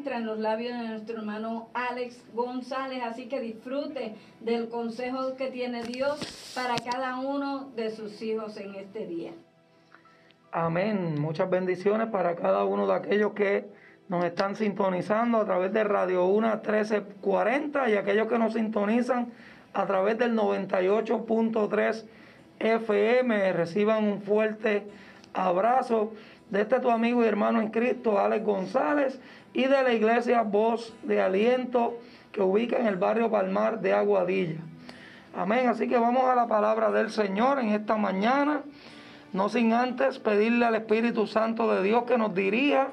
encuentra en los labios de nuestro hermano Alex González, así que disfrute del consejo que tiene Dios para cada uno de sus hijos en este día. Amén. Muchas bendiciones para cada uno de aquellos que nos están sintonizando a través de Radio 1 1340 y aquellos que nos sintonizan a través del 98.3 FM. Reciban un fuerte abrazo de este tu amigo y hermano en Cristo, Alex González, y de la iglesia Voz de Aliento que ubica en el barrio Palmar de Aguadilla. Amén. Así que vamos a la palabra del Señor en esta mañana. No sin antes pedirle al Espíritu Santo de Dios que nos dirija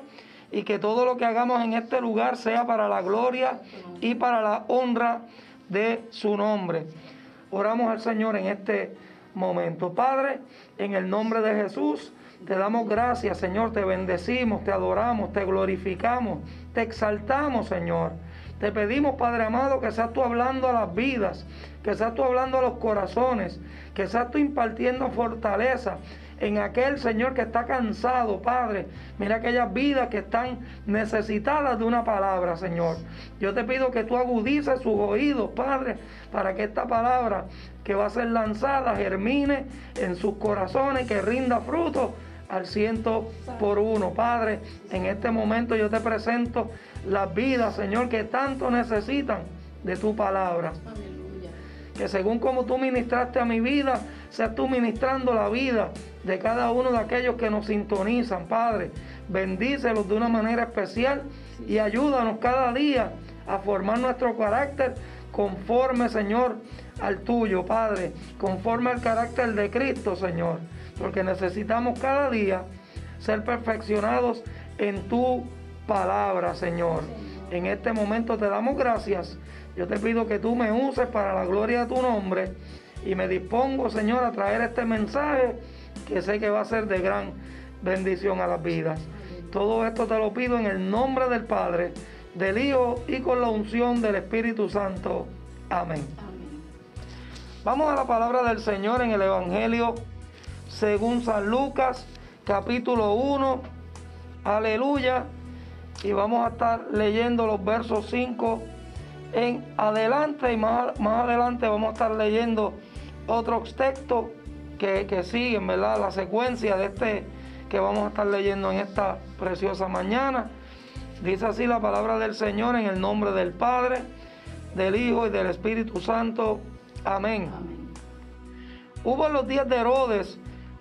y que todo lo que hagamos en este lugar sea para la gloria y para la honra de su nombre. Oramos al Señor en este momento. Padre, en el nombre de Jesús, te damos gracias, Señor, te bendecimos, te adoramos, te glorificamos, te exaltamos, Señor. Te pedimos, Padre amado, que seas tú hablando a las vidas, que seas tú hablando a los corazones, que seas tú impartiendo fortaleza en aquel Señor que está cansado, Padre. Mira aquellas vidas que están necesitadas de una palabra, Señor. Yo te pido que tú agudices sus oídos, Padre, para que esta palabra que va a ser lanzada germine en sus corazones, que rinda fruto al ciento por uno. Padre, en este momento yo te presento las vidas, Señor, que tanto necesitan de tu palabra. Que según como tú ministraste a mi vida, seas tú ministrando la vida de cada uno de aquellos que nos sintonizan, Padre. Bendícelos de una manera especial y ayúdanos cada día a formar nuestro carácter conforme, Señor, al tuyo, Padre, conforme al carácter de Cristo, Señor, porque necesitamos cada día ser perfeccionados en tu palabra, Señor. En este momento te damos gracias. Yo te pido que tú me uses para la gloria de tu nombre y me dispongo, Señor, a traer este mensaje que sé que va a ser de gran bendición a las vidas. Todo esto te lo pido en el nombre del Padre, del Hijo y con la unción del Espíritu Santo. Amén. Vamos a la palabra del Señor en el Evangelio según San Lucas, capítulo 1. Aleluya. Y vamos a estar leyendo los versos 5 en adelante y más, más adelante vamos a estar leyendo otros textos que, siguen, ¿verdad? La secuencia de este que vamos a estar leyendo en esta preciosa mañana. Dice así la palabra del Señor en el nombre del Padre, del Hijo y del Espíritu Santo. Amén. Hubo en los días de Herodes,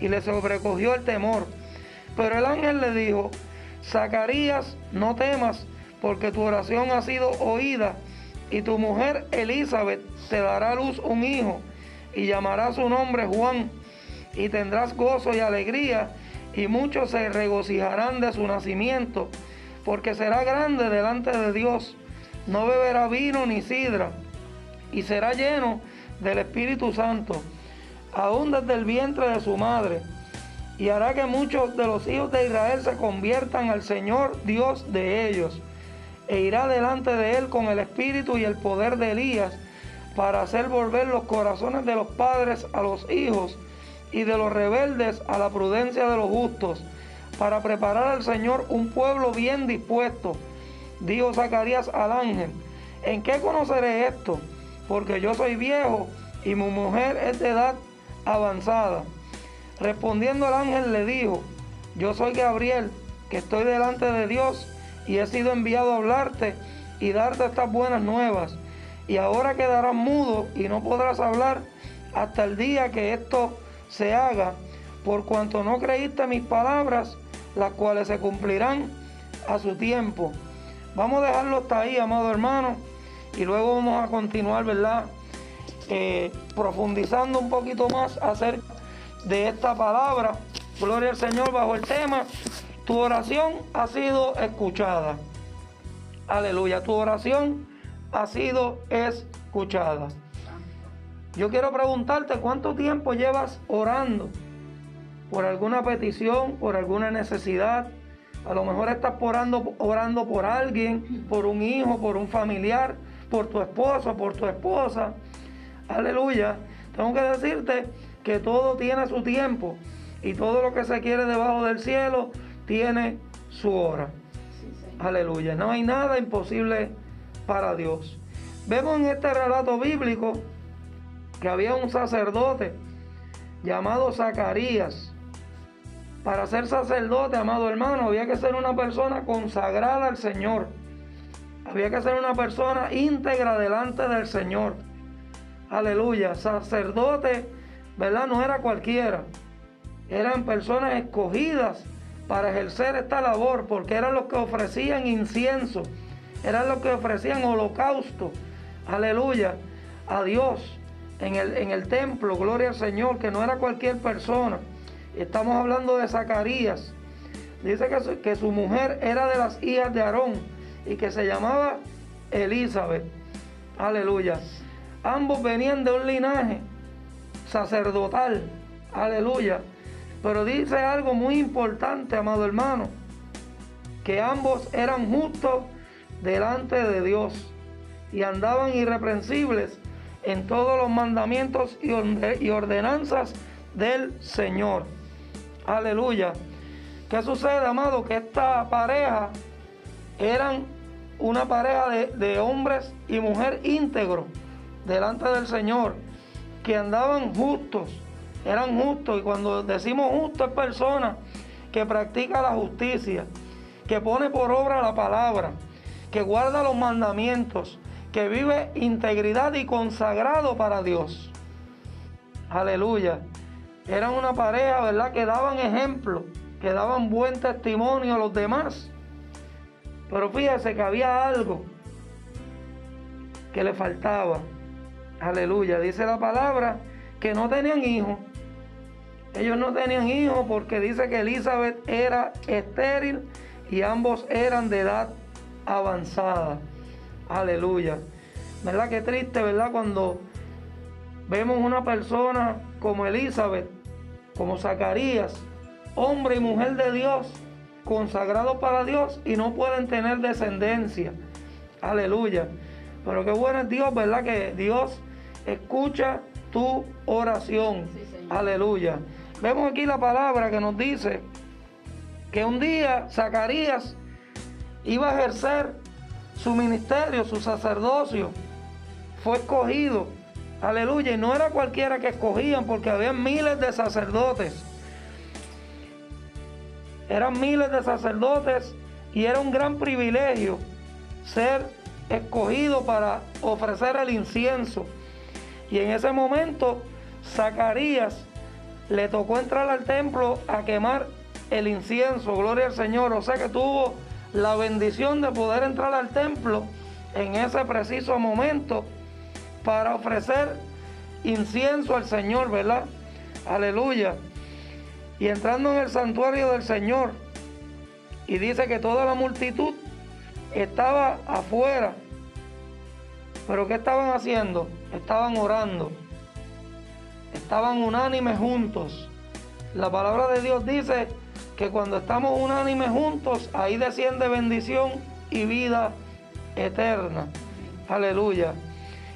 y le sobrecogió el temor. Pero el ángel le dijo, Zacarías, no temas, porque tu oración ha sido oída, y tu mujer Elizabeth te dará a luz un hijo, y llamará su nombre Juan y tendrás gozo y alegría, y muchos se regocijarán de su nacimiento, porque será grande delante de Dios. No beberá vino ni sidra, y será lleno del Espíritu Santo, aún desde el vientre de su madre. Y hará que muchos de los hijos de Israel se conviertan al Señor Dios de ellos. E irá delante de él con el espíritu y el poder de Elías, para hacer volver los corazones de los padres a los hijos y de los rebeldes a la prudencia de los justos, para preparar al Señor un pueblo bien dispuesto. Dijo Zacarías al ángel, ¿en qué conoceré esto? Porque yo soy viejo y mi mujer es de edad avanzada. Respondiendo el ángel le dijo, yo soy Gabriel, que estoy delante de Dios y he sido enviado a hablarte y darte estas buenas nuevas. Y ahora quedarás mudo y no podrás hablar hasta el día que esto se haga, por cuanto no creíste mis palabras, las cuales se cumplirán a su tiempo. Vamos a dejarlo hasta ahí, amado hermano, y luego vamos a continuar, ¿verdad? Profundizando un poquito más acerca de esta palabra. Gloria al Señor bajo el tema. Tu oración ha sido escuchada. Aleluya. Tu oración ha sido escuchada. Yo quiero preguntarte cuánto tiempo llevas orando por alguna petición, por alguna necesidad. A lo mejor estás orando, orando por alguien, por un hijo, por un familiar, por tu esposo, por tu esposa. Aleluya. Tengo que decirte que todo tiene su tiempo y todo lo que se quiere debajo del cielo tiene su hora. Aleluya. No hay nada imposible para Dios. Vemos en este relato bíblico que había un sacerdote llamado Zacarías. Para ser sacerdote, amado hermano, había que ser una persona consagrada al Señor. Había que ser una persona íntegra delante del Señor. Aleluya. Sacerdote, ¿verdad? No era cualquiera. Eran personas escogidas para ejercer esta labor, porque eran los que ofrecían incienso, eran los que ofrecían holocausto, aleluya, a Dios en el, en el templo, gloria al Señor, que no era cualquier persona. Estamos hablando de Zacarías. Dice que su, que su mujer era de las hijas de Aarón y que se llamaba Elizabeth. Aleluya. Ambos venían de un linaje sacerdotal. Aleluya. Pero dice algo muy importante, amado hermano, que ambos eran justos delante de Dios y andaban irreprensibles en todos los mandamientos y ordenanzas del Señor. Aleluya. ¿Qué sucede, amado? Que esta pareja eran una pareja de, de hombres y mujer íntegros delante del Señor, que andaban justos eran justos. Y cuando decimos justo es persona que practica la justicia, que pone por obra la palabra, que guarda los mandamientos, que vive integridad y consagrado para Dios. Aleluya. Eran una pareja, ¿verdad? Que daban ejemplo, que daban buen testimonio a los demás. Pero fíjese que había algo que le faltaba. Aleluya. Dice la palabra que no tenían hijos. Ellos no tenían hijos porque dice que Elizabeth era estéril y ambos eran de edad avanzada. Aleluya. ¿Verdad que triste, verdad? Cuando vemos una persona como Elizabeth, como Zacarías, hombre y mujer de Dios, consagrados para Dios y no pueden tener descendencia. Aleluya. Pero qué bueno es Dios, ¿verdad? Que Dios escucha tu oración. Aleluya. Vemos aquí la palabra que nos dice que un día Zacarías iba a ejercer su ministerio, su sacerdocio. Fue escogido. Aleluya. Y no era cualquiera que escogían porque había miles de sacerdotes. Eran miles de sacerdotes y era un gran privilegio ser escogido para ofrecer el incienso. Y en ese momento Zacarías le tocó entrar al templo a quemar el incienso, gloria al Señor. O sea que tuvo la bendición de poder entrar al templo en ese preciso momento para ofrecer incienso al Señor, ¿verdad? Aleluya. Y entrando en el santuario del Señor, y dice que toda la multitud estaba afuera. Pero ¿qué estaban haciendo? Estaban orando estaban unánimes juntos. La palabra de Dios dice que cuando estamos unánimes juntos, ahí desciende bendición y vida eterna. Aleluya.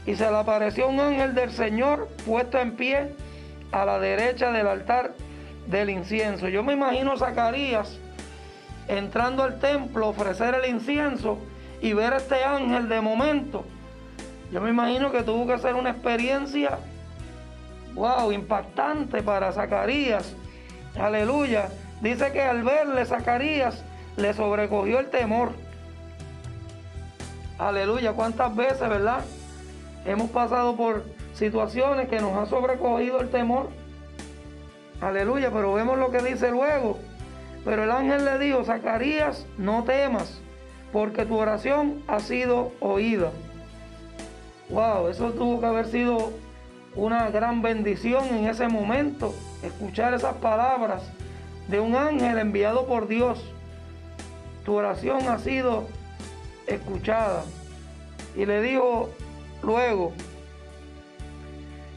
Y se le apareció un ángel del Señor puesto en pie a la derecha del altar del incienso. Yo me imagino Zacarías entrando al templo, ofrecer el incienso y ver a este ángel de momento. Yo me imagino que tuvo que ser una experiencia wow, impactante para Zacarías. Aleluya. Dice que al verle Zacarías le sobrecogió el temor. Aleluya, cuántas veces, ¿verdad? Hemos pasado por situaciones que nos ha sobrecogido el temor. Aleluya, pero vemos lo que dice luego. Pero el ángel le dijo, Zacarías, no temas, porque tu oración ha sido oída. Wow, eso tuvo que haber sido una gran bendición en ese momento, escuchar esas palabras de un ángel enviado por Dios. Tu oración ha sido escuchada. Y le dijo luego,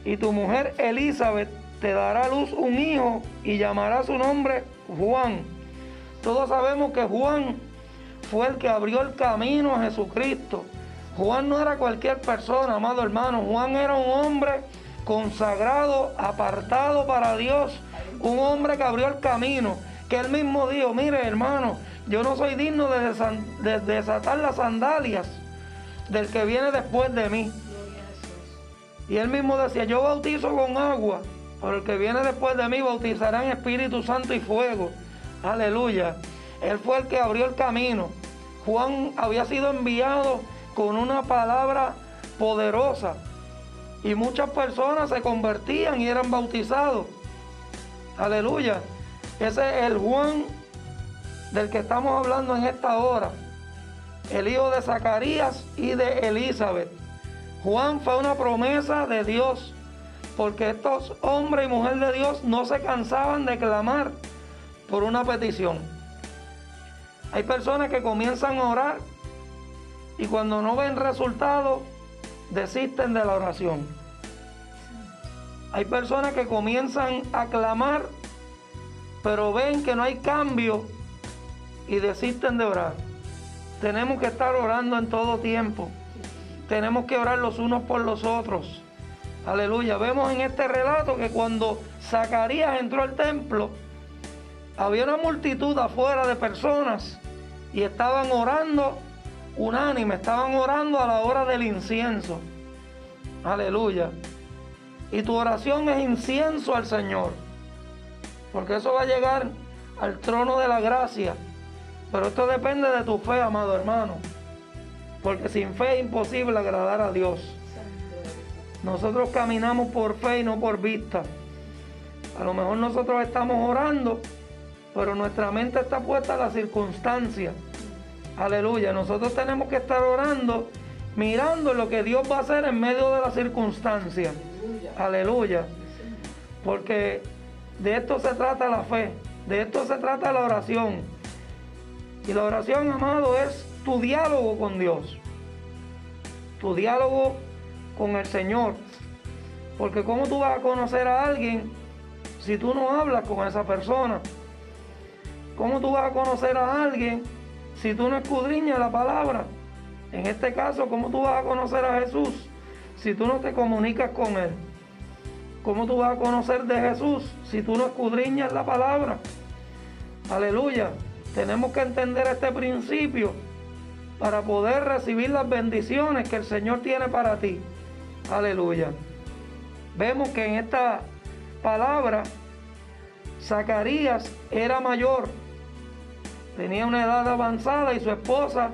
y tu mujer Elizabeth te dará a luz un hijo y llamará su nombre Juan. Todos sabemos que Juan fue el que abrió el camino a Jesucristo. Juan no era cualquier persona, amado hermano. Juan era un hombre consagrado, apartado para Dios. Un hombre que abrió el camino. Que él mismo dijo, mire hermano, yo no soy digno de, desatar las sandalias del que viene después de mí. Y él mismo decía, yo bautizo con agua, pero el que viene después de mí bautizará en Espíritu Santo y fuego. Aleluya. Él fue el que abrió el camino. Juan había sido enviado con una palabra poderosa. Y muchas personas se convertían y eran bautizados. Aleluya. Ese es el Juan del que estamos hablando en esta hora. El hijo de Zacarías y de Elizabeth. Juan fue una promesa de Dios. Porque estos hombres y mujeres de Dios no se cansaban de clamar por una petición. Hay personas que comienzan a orar y cuando no ven resultado desisten de la oración. Hay personas que comienzan a clamar, pero ven que no hay cambio y desisten de orar. Tenemos que estar orando en todo tiempo. Tenemos que orar los unos por los otros. Aleluya. Vemos en este relato que cuando Zacarías entró al templo, había una multitud afuera de personas y estaban orando unánime, estaban orando a la hora del incienso. Aleluya. Y tu oración es incienso al Señor. Porque eso va a llegar al trono de la gracia. Pero esto depende de tu fe, amado hermano. Porque sin fe es imposible agradar a Dios. Nosotros caminamos por fe y no por vista. A lo mejor nosotros estamos orando, pero nuestra mente está puesta a la circunstancia. Aleluya. Nosotros tenemos que estar orando, mirando lo que Dios va a hacer en medio de la circunstancia. Aleluya. Porque de esto se trata la fe, de esto se trata la oración. Y la oración, amado, es tu diálogo con Dios. Tu diálogo con el Señor. Porque ¿cómo tú vas a conocer a alguien si tú no hablas con esa persona? ¿Cómo tú vas a conocer a alguien si tú no escudriñas la palabra? En este caso, ¿cómo tú vas a conocer a Jesús si tú no te comunicas con Él? ¿Cómo tú vas a conocer de Jesús si tú no escudriñas la palabra? Aleluya. Tenemos que entender este principio para poder recibir las bendiciones que el Señor tiene para ti. Aleluya. Vemos que en esta palabra Zacarías era mayor tenía una edad avanzada y su esposa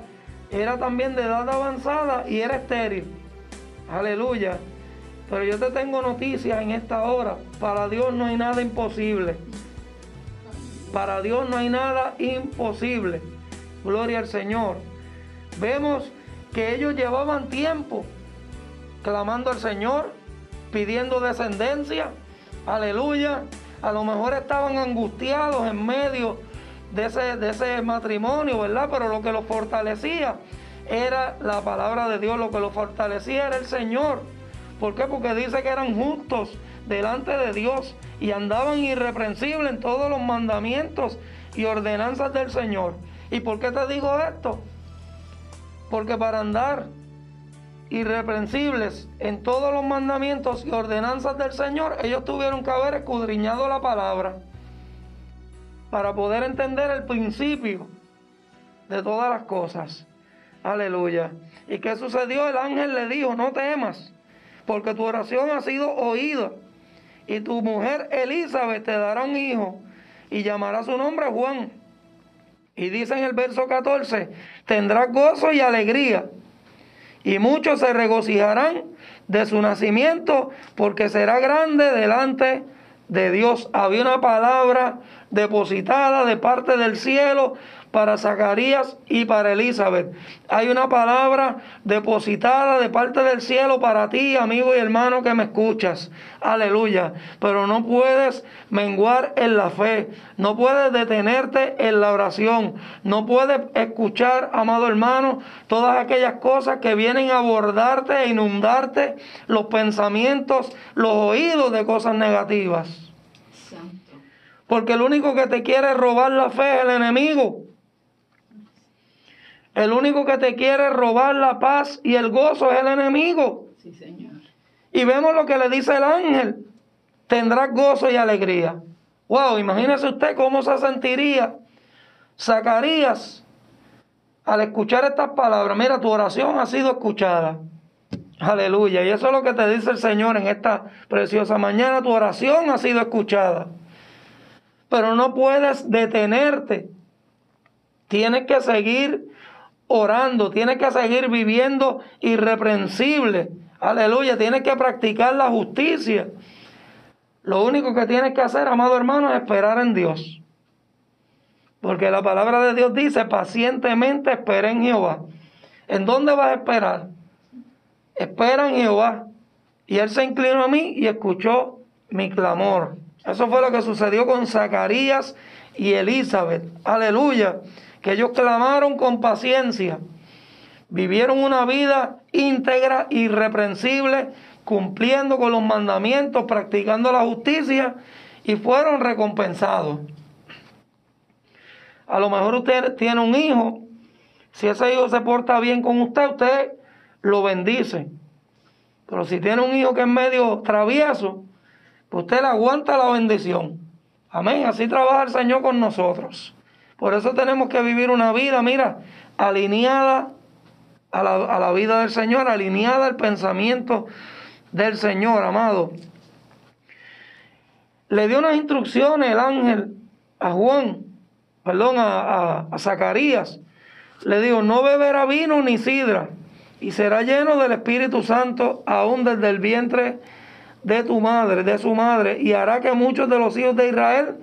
era también de edad avanzada y era estéril. Aleluya. Pero yo te tengo noticias en esta hora. Para Dios no hay nada imposible. Para Dios no hay nada imposible. Gloria al Señor. Vemos que ellos llevaban tiempo clamando al Señor, pidiendo descendencia. Aleluya. A lo mejor estaban angustiados en medio de ese, de ese matrimonio, ¿verdad? Pero lo que los fortalecía era la palabra de Dios, lo que los fortalecía era el Señor. ¿Por qué? Porque dice que eran justos delante de Dios y andaban irreprensibles en todos los mandamientos y ordenanzas del Señor. ¿Y por qué te digo esto? Porque para andar irreprensibles en todos los mandamientos y ordenanzas del Señor, ellos tuvieron que haber escudriñado la palabra para poder entender el principio de todas las cosas. Aleluya. ¿Y qué sucedió? El ángel le dijo, no temas, porque tu oración ha sido oída. Y tu mujer Elizabeth te dará un hijo y llamará su nombre Juan. Y dice en el verso 14, tendrás gozo y alegría, y muchos se regocijarán de su nacimiento, porque será grande delante de Dios. Había una palabra depositada de parte del cielo para Zacarías y para Elizabeth. Hay una palabra depositada de parte del cielo para ti, amigo y hermano que me escuchas. Aleluya. Pero no puedes menguar en la fe. No puedes detenerte en la oración. No puedes escuchar, amado hermano, todas aquellas cosas que vienen a abordarte e inundarte los pensamientos, los oídos de cosas negativas. Porque el único que te quiere robar la fe es el enemigo. El único que te quiere robar la paz y el gozo es el enemigo. Sí, Señor. Y vemos lo que le dice el ángel. Tendrás gozo y alegría. Wow, imagínese usted cómo se sentiría Zacarías al escuchar estas palabras. Mira, tu oración ha sido escuchada. Aleluya. Y eso es lo que te dice el Señor en esta preciosa mañana. Tu oración ha sido escuchada pero no puedes detenerte. Tienes que seguir orando, tienes que seguir viviendo irreprensible. Aleluya, tienes que practicar la justicia. Lo único que tienes que hacer, amado hermano, es esperar en Dios. Porque la palabra de Dios dice, pacientemente espera en Jehová. ¿En dónde vas a esperar? Espera en Jehová. Y él se inclinó a mí y escuchó mi clamor. Eso fue lo que sucedió con Zacarías y Elizabeth. Aleluya. Que ellos clamaron con paciencia. Vivieron una vida íntegra, irreprensible, cumpliendo con los mandamientos, practicando la justicia y fueron recompensados. A lo mejor usted tiene un hijo. Si ese hijo se porta bien con usted, usted lo bendice. Pero si tiene un hijo que es medio travieso, usted le aguanta la bendición. Amén. Así trabaja el Señor con nosotros. Por eso tenemos que vivir una vida, mira, alineada a la, a la vida del Señor, alineada al pensamiento del Señor, amado. Le dio unas instrucciones el ángel a Juan, perdón, a, a Zacarías. Le dijo, no beberá vino ni sidra, y será lleno del Espíritu Santo aún desde el vientre de tu madre, de su madre, y hará que muchos de los hijos de Israel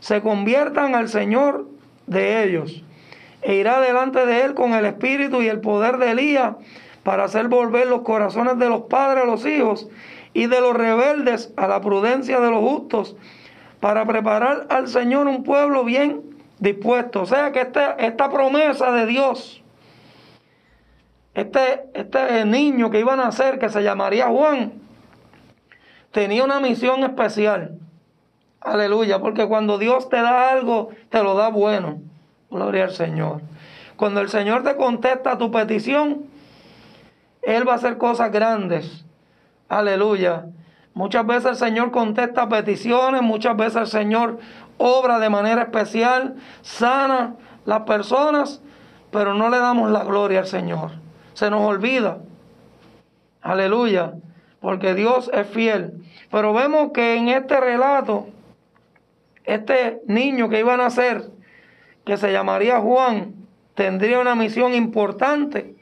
se conviertan al Señor de ellos. E irá delante de él con el espíritu y el poder de Elías para hacer volver los corazones de los padres a los hijos y de los rebeldes a la prudencia de los justos, para preparar al Señor un pueblo bien dispuesto. O sea que esta, esta promesa de Dios, este, este niño que iba a nacer, que se llamaría Juan, tenía una misión especial. Aleluya, porque cuando Dios te da algo, te lo da bueno. Gloria al Señor. Cuando el Señor te contesta tu petición, Él va a hacer cosas grandes. Aleluya. Muchas veces el Señor contesta peticiones, muchas veces el Señor obra de manera especial, sana las personas, pero no le damos la gloria al Señor. Se nos olvida. Aleluya porque Dios es fiel. Pero vemos que en este relato, este niño que iba a nacer, que se llamaría Juan, tendría una misión importante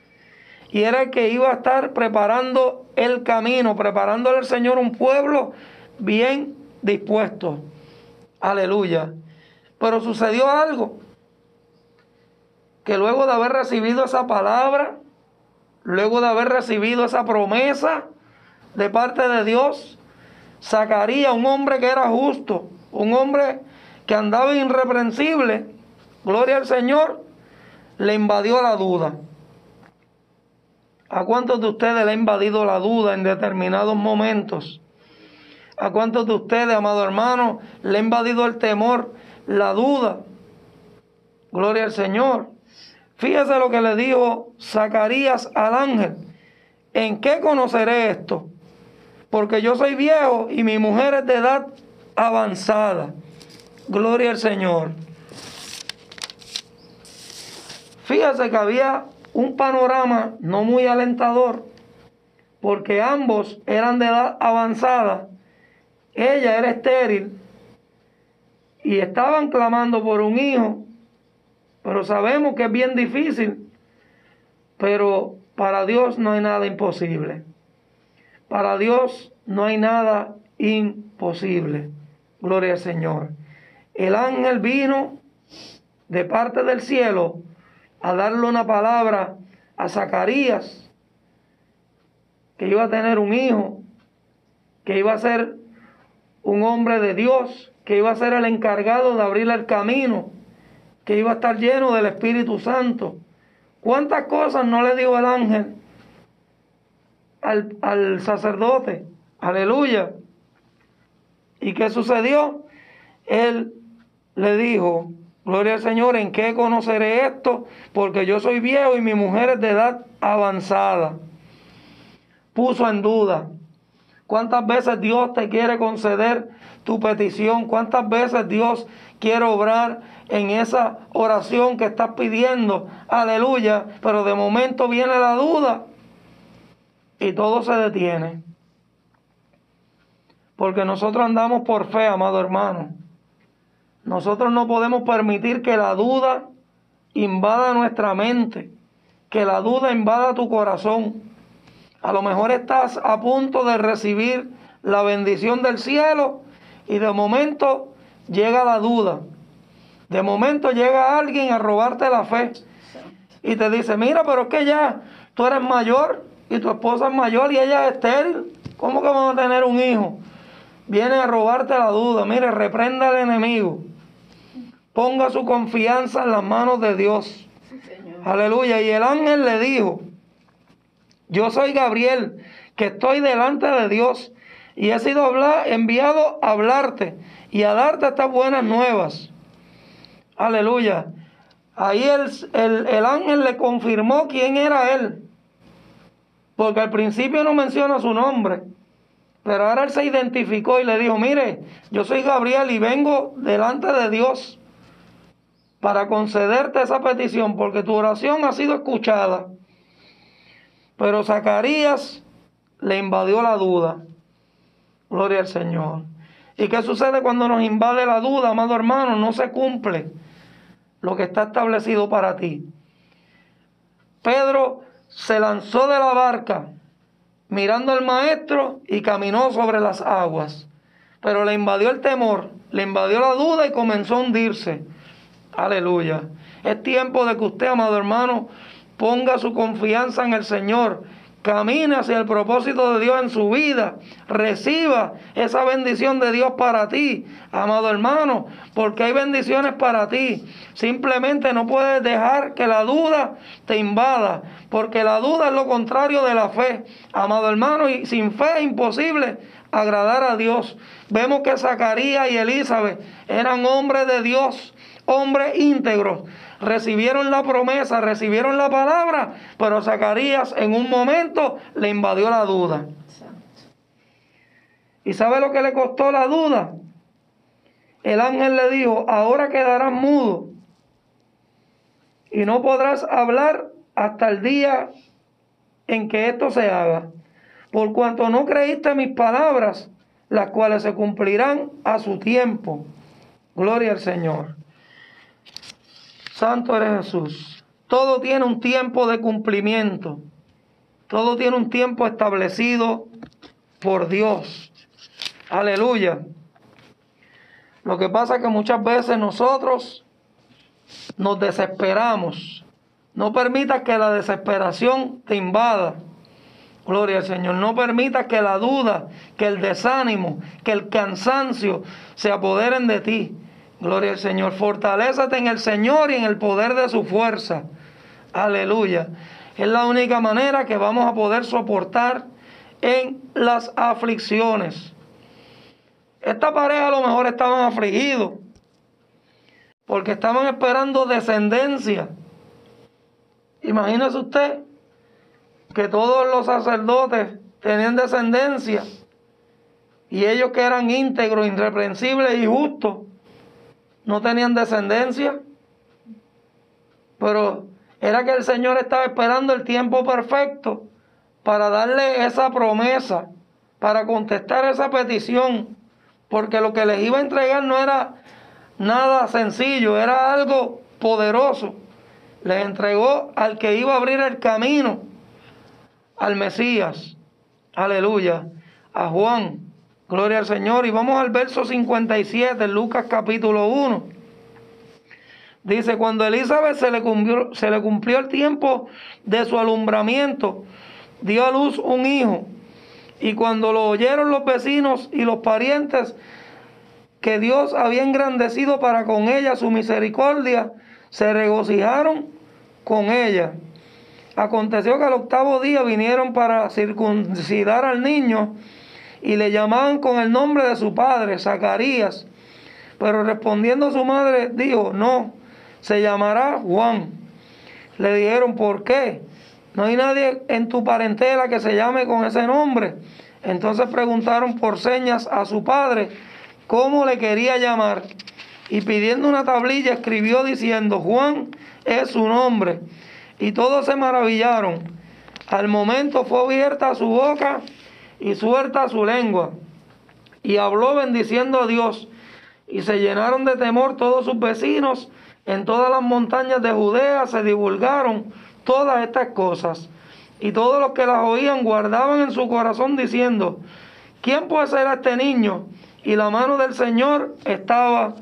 y era que iba a estar preparando el camino, preparándole al Señor un pueblo bien dispuesto. Aleluya. Pero sucedió algo, que luego de haber recibido esa palabra, luego de haber recibido esa promesa, de parte de Dios, sacaría un hombre que era justo, un hombre que andaba irreprensible, gloria al Señor, le invadió la duda. ¿A cuántos de ustedes le ha invadido la duda en determinados momentos? ¿A cuántos de ustedes, amado hermano, le ha invadido el temor, la duda? Gloria al Señor. Fíjese lo que le dijo Zacarías al ángel. ¿En qué conoceré esto? Porque yo soy viejo y mi mujer es de edad avanzada. Gloria al Señor. Fíjese que había un panorama no muy alentador, porque ambos eran de edad avanzada. Ella era estéril y estaban clamando por un hijo, pero sabemos que es bien difícil. Pero Para Dios no hay nada imposible. Para Dios no hay nada imposible. Gloria al Señor. El ángel vino de parte del cielo a darle una palabra a Zacarías, que iba a tener un hijo, que iba a ser un hombre de Dios, que iba a ser el encargado de abrir el camino, que iba a estar lleno del Espíritu Santo. ¿Cuántas cosas no le dijo el ángel al, al sacerdote? Aleluya. ¿Y qué sucedió? Él le dijo, Gloria al Señor, ¿en qué conoceré esto? Porque yo soy viejo y mi mujer es de edad avanzada. Puso en duda. ¿Cuántas veces Dios te quiere conceder tu petición? ¿Cuántas veces Dios quiere obrar en esa oración que estás pidiendo? Aleluya. Pero de momento viene la duda y todo se detiene. Porque nosotros andamos por fe, amado hermano. Nosotros no podemos permitir que la duda invada nuestra mente, que la duda invada tu corazón. A lo mejor estás a punto de recibir la bendición del cielo y de momento llega la duda. De momento llega alguien a robarte la fe y te dice, mira, pero es que ya tú eres mayor y tu esposa es mayor y ella es estéril. ¿Cómo que vamos a tener un hijo? Viene a robarte la duda. Mire, reprenda al enemigo. Ponga su confianza en las manos de Dios. Aleluya. Y el ángel le dijo, yo soy Gabriel, que estoy delante de Dios y he sido enviado a hablarte y a darte estas buenas nuevas. Aleluya. Ahí el, el, el, ángel le confirmó quién era él. Porque al principio no menciona su nombre. Pero ahora él se identificó y le dijo, mire, yo soy Gabriel y vengo delante de Dios para concederte esa petición, porque tu oración ha sido escuchada. Pero Zacarías le invadió la duda. Gloria al Señor. ¿Y qué sucede cuando nos invade la duda, amado hermano? No se cumple lo que está establecido para ti. Pedro se lanzó de la barca mirando al maestro y caminó sobre las aguas. Pero le invadió el temor, le invadió la duda y comenzó a hundirse. Aleluya. Es tiempo de que usted, amado hermano, ponga su confianza en el Señor. Camine hacia el propósito de Dios en su vida. Reciba esa bendición de Dios para ti, amado hermano, porque hay bendiciones para ti. Simplemente no puedes dejar que la duda te invada, porque la duda es lo contrario de la fe, amado hermano, y sin fe es imposible agradar a Dios. Vemos que Zacarías y Elizabeth eran hombres de Dios hombres íntegros, recibieron la promesa, recibieron la palabra, pero Zacarías en un momento le invadió la duda. ¿Y sabe lo que le costó la duda? El ángel le dijo, ahora quedarás mudo y no podrás hablar hasta el día en que esto se haga, por cuanto no creíste mis palabras, las cuales se cumplirán a su tiempo. Gloria al Señor. Santo eres Jesús. Todo tiene un tiempo de cumplimiento. Todo tiene un tiempo establecido por Dios. Aleluya. Lo que pasa es que muchas veces nosotros nos desesperamos. No permitas que la desesperación te invada. Gloria al Señor. No permitas que la duda, que el desánimo, que el cansancio se apoderen de ti. Gloria al Señor. Fortalézate en el Señor y en el poder de su fuerza. Aleluya. Es la única manera que vamos a poder soportar en las aflicciones. Esta pareja a lo mejor estaban afligidos porque estaban esperando descendencia. Imagínese usted que todos los sacerdotes tenían descendencia y ellos que eran íntegros, irreprensibles y justos no tenían descendencia, pero era que el Señor estaba esperando el tiempo perfecto para darle esa promesa, para contestar esa petición, porque lo que les iba a entregar no era nada sencillo, era algo poderoso. Les entregó al que iba a abrir el camino al Mesías, aleluya, a Juan, gloria al Señor. Y vamos al verso 57, Lucas capítulo 1. Dice, cuando Elizabeth se le, cumplió, se le cumplió el tiempo de su alumbramiento, dio a luz un hijo. Y cuando lo oyeron los vecinos y los parientes, que Dios había engrandecido para con ella su misericordia, se regocijaron con ella. Aconteció que al octavo día vinieron para circuncidar al niño y le llamaban con el nombre de su padre, Zacarías. Pero respondiendo su madre, dijo, no, se llamará Juan. Le dijeron, ¿por qué? No hay nadie en tu parentela que se llame con ese nombre. Entonces preguntaron por señas a su padre cómo le quería llamar. Y pidiendo una tablilla escribió diciendo, Juan es su nombre. Y todos se maravillaron. Al momento fue abierta su boca y suelta su lengua. Y habló bendiciendo a Dios. Y se llenaron de temor todos sus vecinos. En todas las montañas de Judea se divulgaron todas estas cosas. Y todos los que las oían guardaban en su corazón diciendo, ¿quién puede ser este niño? Y la mano del Señor estaba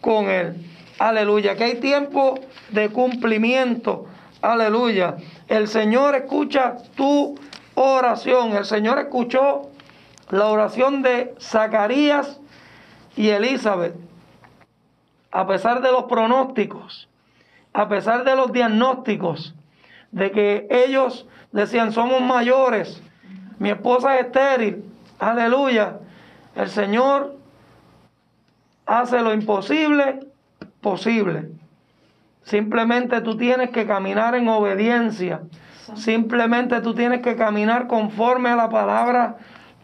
con él. Aleluya, que hay tiempo de cumplimiento. Aleluya. El Señor escucha tu oración. El Señor escuchó la oración de Zacarías y Elizabeth. A pesar de los pronósticos, a pesar de los diagnósticos, de que ellos decían, somos mayores, mi esposa es estéril, aleluya, el Señor hace lo imposible posible. Simplemente tú tienes que caminar en obediencia. Simplemente tú tienes que caminar conforme a la palabra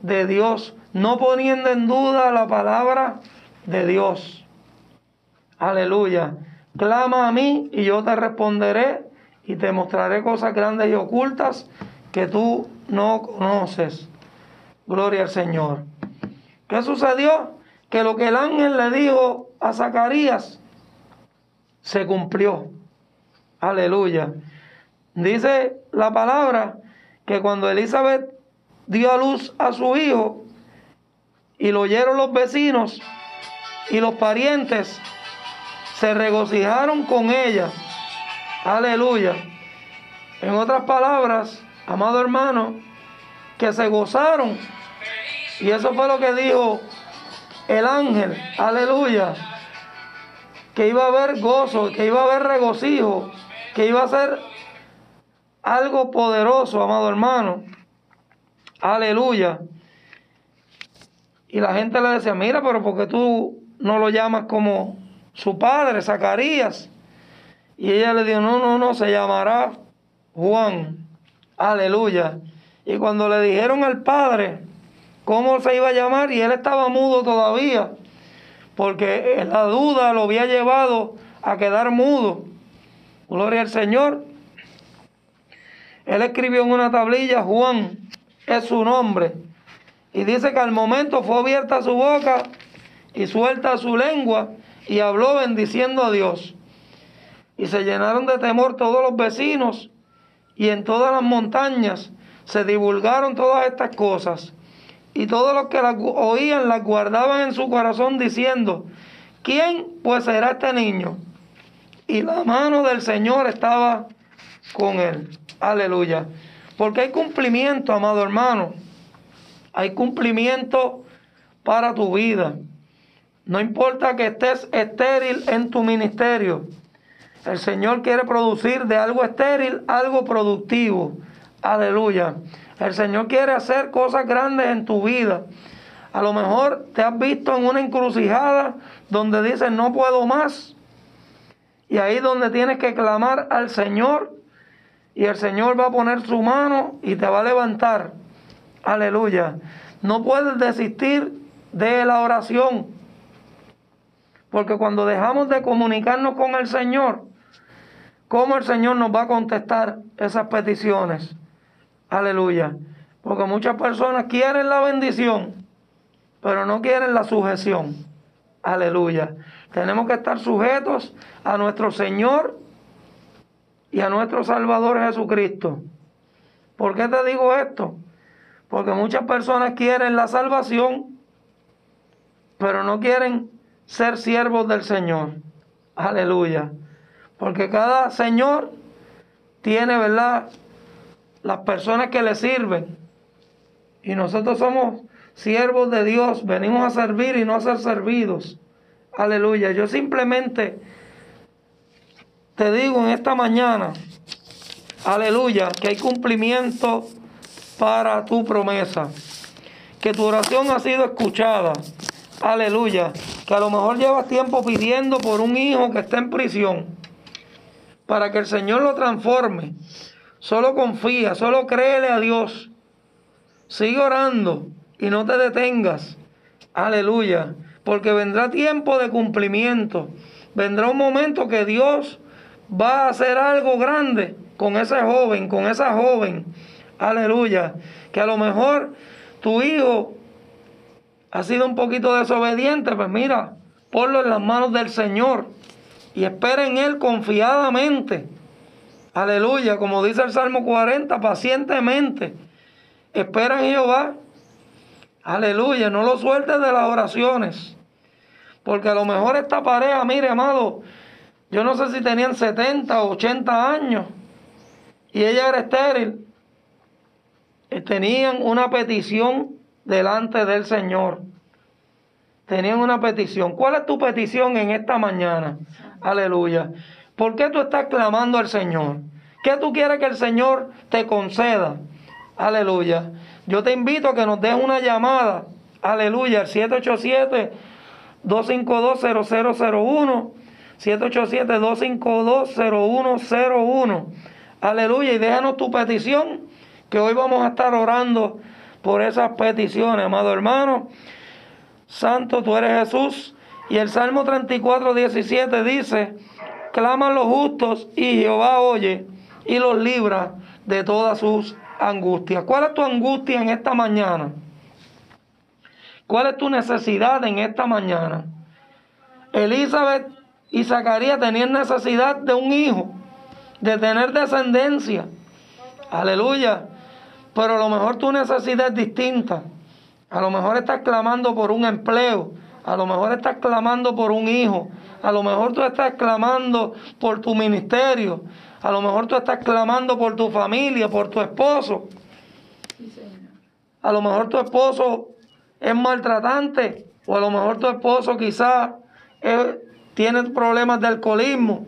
de Dios, no poniendo en duda la palabra de Dios. Aleluya. Clama a mí y yo te responderé y te mostraré cosas grandes y ocultas que tú no conoces. Gloria al Señor. ¿Qué sucedió? Que lo que el ángel le dijo a Zacarías se cumplió. Aleluya. Dice la palabra que cuando Elizabeth dio a luz a su hijo y lo oyeron los vecinos y los parientes, se regocijaron con ella. Aleluya. En otras palabras, amado hermano, que se gozaron. Y eso fue lo que dijo el ángel. Aleluya. Que iba a haber gozo, que iba a haber regocijo, que iba a ser algo poderoso, amado hermano. Aleluya. Y la gente le decía, mira, pero porque tú no lo llamas como su padre, Zacarías? Y ella le dijo, no, no, no, se llamará Juan. Aleluya. Y cuando le dijeron al padre cómo se iba a llamar, y él estaba mudo todavía, porque la duda lo había llevado a quedar mudo. Gloria al Señor. Él escribió en una tablilla, Juan es su nombre. Y dice que al momento fue abierta su boca y suelta su lengua y habló bendiciendo a Dios. Y se llenaron de temor todos los vecinos y en todas las montañas se divulgaron todas estas cosas. Y todos los que las oían las guardaban en su corazón diciendo, ¿quién pues será este niño? Y la mano del Señor estaba con él. Aleluya. Porque hay cumplimiento, amado hermano. Hay cumplimiento para tu vida. No importa que estés estéril en tu ministerio. El Señor quiere producir de algo estéril algo productivo. Aleluya. El Señor quiere hacer cosas grandes en tu vida. A lo mejor te has visto en una encrucijada donde dices no puedo más. Y ahí donde tienes que clamar al Señor. Y el Señor va a poner su mano y te va a levantar. Aleluya. No puedes desistir de la oración. Porque cuando dejamos de comunicarnos con el Señor, ¿cómo el Señor nos va a contestar esas peticiones? Aleluya. Porque muchas personas quieren la bendición, pero no quieren la sujeción. Aleluya. Tenemos que estar sujetos a nuestro Señor y a nuestro Salvador Jesucristo. ¿Por qué te digo esto? Porque muchas personas quieren la salvación, pero no quieren ser siervos del Señor. Aleluya. Porque cada Señor tiene, ¿verdad? Las personas que le sirven. Y nosotros somos siervos de Dios, venimos a servir y no a ser servidos. Aleluya. Yo simplemente te digo en esta mañana, aleluya, que hay cumplimiento para tu promesa. Que tu oración ha sido escuchada. Aleluya. Que a lo mejor llevas tiempo pidiendo por un hijo que está en prisión. Para que el Señor lo transforme. Solo confía, solo créele a Dios. Sigue orando y no te detengas. Aleluya. Porque vendrá tiempo de cumplimiento. Vendrá un momento que Dios va a hacer algo grande con ese joven, con esa joven. Aleluya. Que a lo mejor tu hijo ha sido un poquito desobediente, pues mira, ponlo en las manos del Señor y espera en Él confiadamente. Aleluya, como dice el Salmo 40, pacientemente. Espera en Jehová. Aleluya, no lo sueltes de las oraciones. Porque a lo mejor esta pareja, mire, amado, yo no sé si tenían 70 o 80 años y ella era estéril. Tenían una petición delante del Señor. Tenían una petición. ¿Cuál es tu petición en esta mañana? Aleluya. ¿Por qué tú estás clamando al Señor? ¿Qué tú quieres que el Señor te conceda? Aleluya. Yo te invito a que nos des una llamada. Aleluya. Al 787-252-0001. 787-252-0101. Aleluya. Y déjanos tu petición, que hoy vamos a estar orando por esas peticiones, amado hermano. Santo, tú eres Jesús. Y el Salmo 34, 17 dice, claman los justos y Jehová oye y los libra de todas sus angustias. ¿Cuál es tu angustia en esta mañana? ¿Cuál es tu necesidad en esta mañana? Elizabeth y Zacarías tenían necesidad de un hijo, de tener descendencia. Aleluya. Pero a lo mejor tu necesidad es distinta. A lo mejor estás clamando por un empleo. A lo mejor estás clamando por un hijo. A lo mejor tú estás clamando por tu ministerio. A lo mejor tú estás clamando por tu familia, por tu esposo. A lo mejor tu esposo es maltratante. O a lo mejor tu esposo quizás tiene problemas de alcoholismo.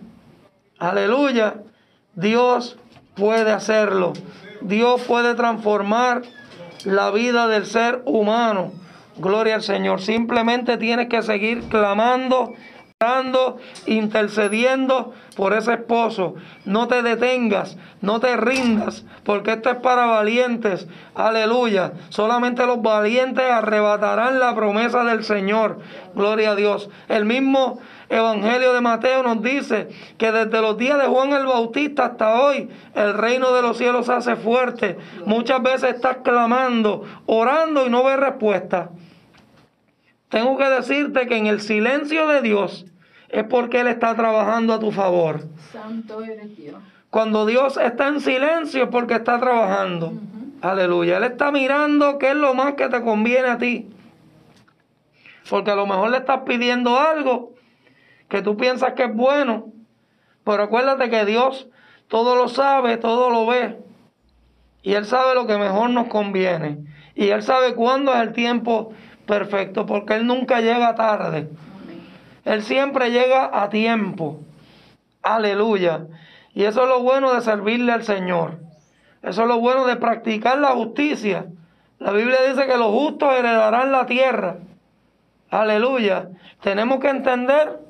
Aleluya. Dios puede hacerlo. Dios puede transformar la vida del ser humano. Gloria al Señor. Simplemente tienes que seguir clamando, orando, intercediendo por ese esposo. No te detengas, no te rindas, porque esto es para valientes. Aleluya. Solamente los valientes arrebatarán la promesa del Señor. Gloria a Dios. El mismo Evangelio de Mateo nos dice que desde los días de Juan el Bautista hasta hoy el reino de los cielos se hace fuerte. Muchas veces estás clamando, orando y no ves respuesta. Tengo que decirte que en el silencio de Dios es porque Él está trabajando a tu favor. Santo eres Dios. Cuando Dios está en silencio es porque está trabajando. Aleluya. Él está mirando qué es lo más que te conviene a ti. Porque a lo mejor le estás pidiendo algo que tú piensas que es bueno, pero acuérdate que Dios todo lo sabe, todo lo ve. Y Él sabe lo que mejor nos conviene. Y Él sabe cuándo es el tiempo perfecto, porque Él nunca llega tarde. Él siempre llega a tiempo. Aleluya. Y eso es lo bueno de servirle al Señor. Eso es lo bueno de practicar la justicia. La Biblia dice que los justos heredarán la tierra. Aleluya. Tenemos que entender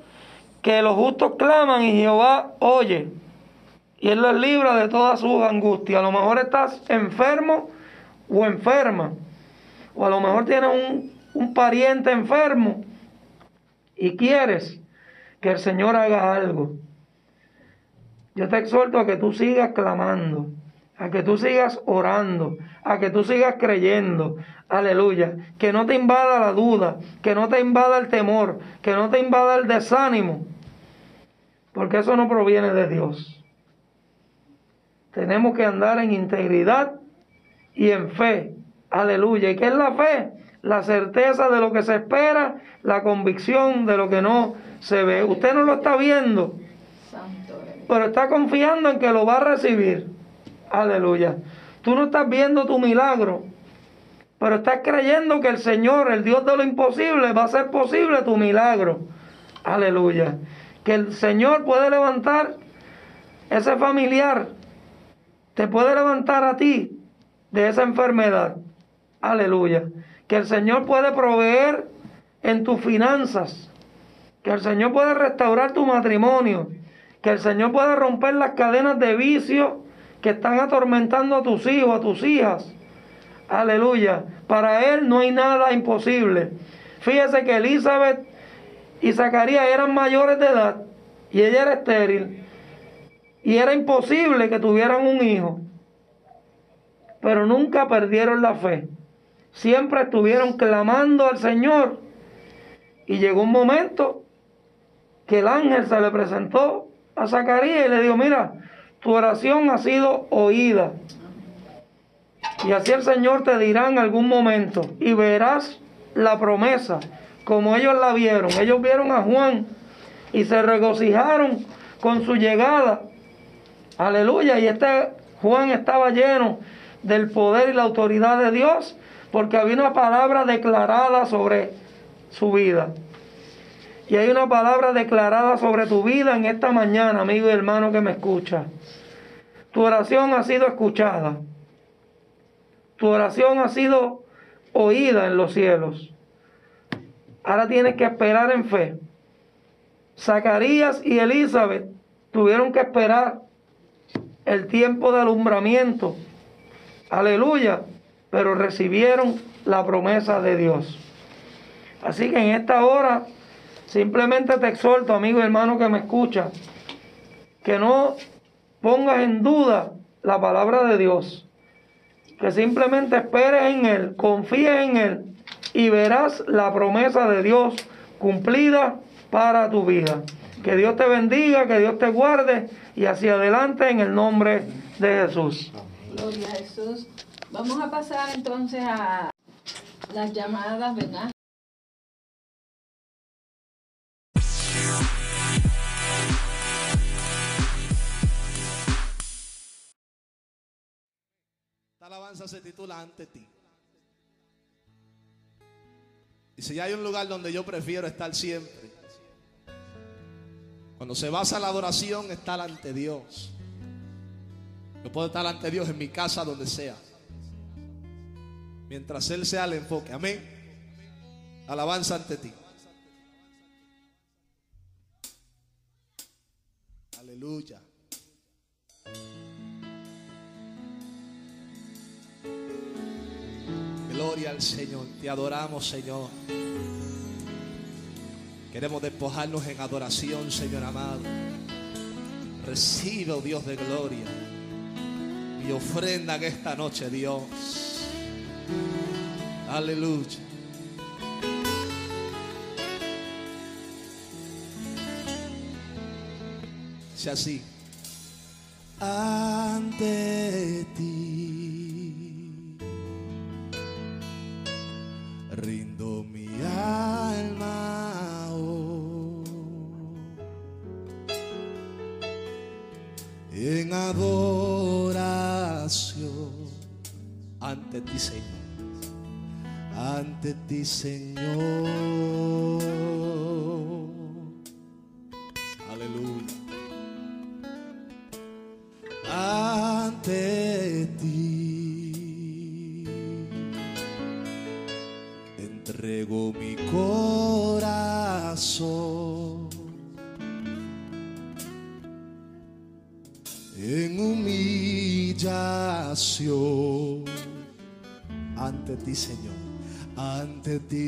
que los justos claman y Jehová oye. Y Él los libra de todas sus angustias. A lo mejor estás enfermo o enferma. O a lo mejor tienes un, un pariente enfermo y quieres que el Señor haga algo. Yo te exhorto a que tú sigas clamando, a que tú sigas orando, a que tú sigas creyendo. Aleluya. Que no te invada la duda, que no te invada el temor, que no te invada el desánimo. Porque eso no proviene de Dios. Tenemos que andar en integridad y en fe. Aleluya. ¿Y qué es la fe? La certeza de lo que se espera, la convicción de lo que no se ve. Usted no lo está viendo, pero está confiando en que lo va a recibir. Aleluya. Tú no estás viendo tu milagro, pero estás creyendo que el Señor, el Dios de lo imposible, va a hacer posible tu milagro. Aleluya. Que el Señor puede levantar ese familiar, te puede levantar a ti de esa enfermedad. Aleluya. Que el Señor puede proveer en tus finanzas. Que el Señor puede restaurar tu matrimonio. Que el Señor puede romper las cadenas de vicio que están atormentando a tus hijos, a tus hijas. Aleluya. Para Él no hay nada imposible. Fíjese que Elizabeth y Zacarías eran mayores de edad y ella era estéril. Y era imposible que tuvieran un hijo. Pero nunca perdieron la fe. Siempre estuvieron clamando al Señor. Y llegó un momento que el ángel se le presentó a Zacarías y le dijo, mira, tu oración ha sido oída. Y así el Señor te dirá en algún momento y verás la promesa como ellos la vieron. Ellos vieron a Juan y se regocijaron con su llegada. Aleluya. Y este Juan estaba lleno del poder y la autoridad de Dios porque había una palabra declarada sobre su vida. Y hay una palabra declarada sobre tu vida en esta mañana, amigo y hermano que me escucha. Tu oración ha sido escuchada. Tu oración ha sido oída en los cielos. Ahora tienes que esperar en fe. Zacarías y Elizabeth tuvieron que esperar el tiempo de alumbramiento. Aleluya. Pero recibieron la promesa de Dios. Así que en esta hora simplemente te exhorto, amigo y hermano que me escucha, que no pongas en duda la palabra de Dios. Que simplemente esperes en Él, confíes en Él y verás la promesa de Dios cumplida para tu vida. Que Dios te bendiga, que Dios te guarde y hacia adelante en el nombre de Jesús. Gloria a Jesús. Vamos a pasar entonces a las llamadas, ¿verdad? alabanza se titula Ante ti. Y si hay un lugar donde yo prefiero estar siempre, cuando se basa la adoración, estar ante Dios. Yo puedo estar ante Dios en mi casa, donde sea. Mientras Él sea el enfoque. Amén. Alabanza ante ti. Aleluya. Gloria al Señor. Te adoramos, Señor. Queremos despojarnos en adoración, Señor amado. Recibe, oh Dios de gloria, y ofrenda en esta noche, Dios. Aleluya. Sea así. Ante ti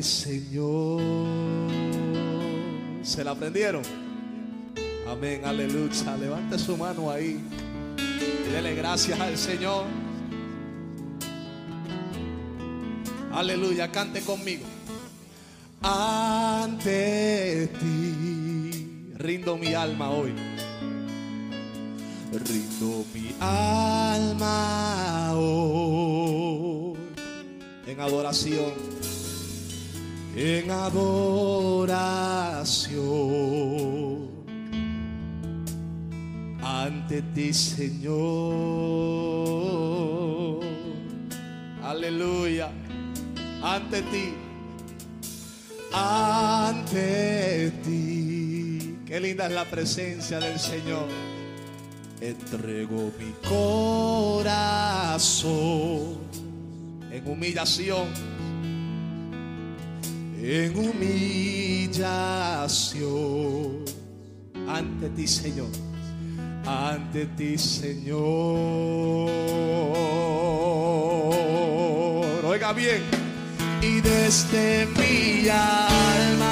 Señor. ¿Se la aprendieron? Amén, aleluya. Levante su mano ahí. Y dele gracias al Señor. Aleluya, cante conmigo. Ante ti rindo mi alma hoy. Rindo mi alma hoy. en adoración, en adoración ante ti, Señor. Aleluya, ante ti, ante ti. Qué linda es la presencia del Señor. Entrego mi corazón en humillación, en humillación ante ti, Señor, ante ti, Señor. Oiga bien, y desde mi alma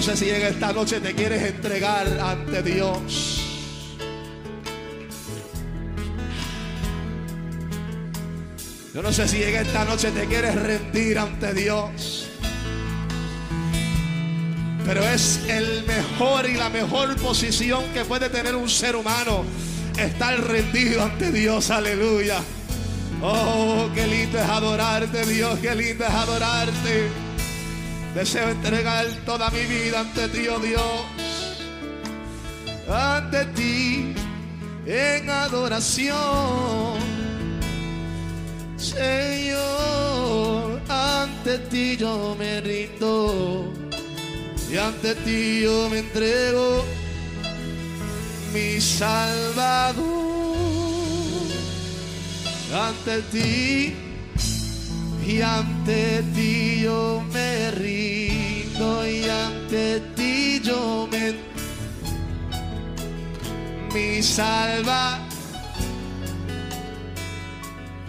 no sé si en esta noche te quieres entregar ante Dios. Yo no sé si en esta noche te quieres rendir ante Dios. Pero es el mejor y la mejor posición que puede tener un ser humano. Estar rendido ante Dios. Aleluya. Oh, qué lindo es adorarte, Dios. Qué lindo es adorarte. Deseo entregar toda mi vida ante ti, oh Dios. Ante ti en adoración. Señor, ante ti yo me rindo y ante ti yo me entrego, mi Salvador. Ante ti y ante ti yo me rindo y ante ti yo me mi salva.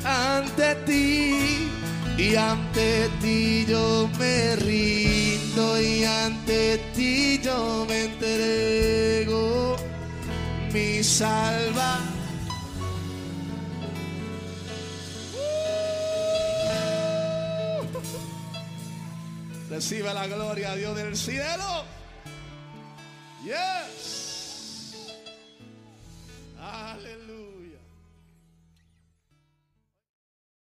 Ante ti y ante ti yo me rindo y ante ti yo me entrego mi salva Recibe la gloria, Dios del cielo. Yes.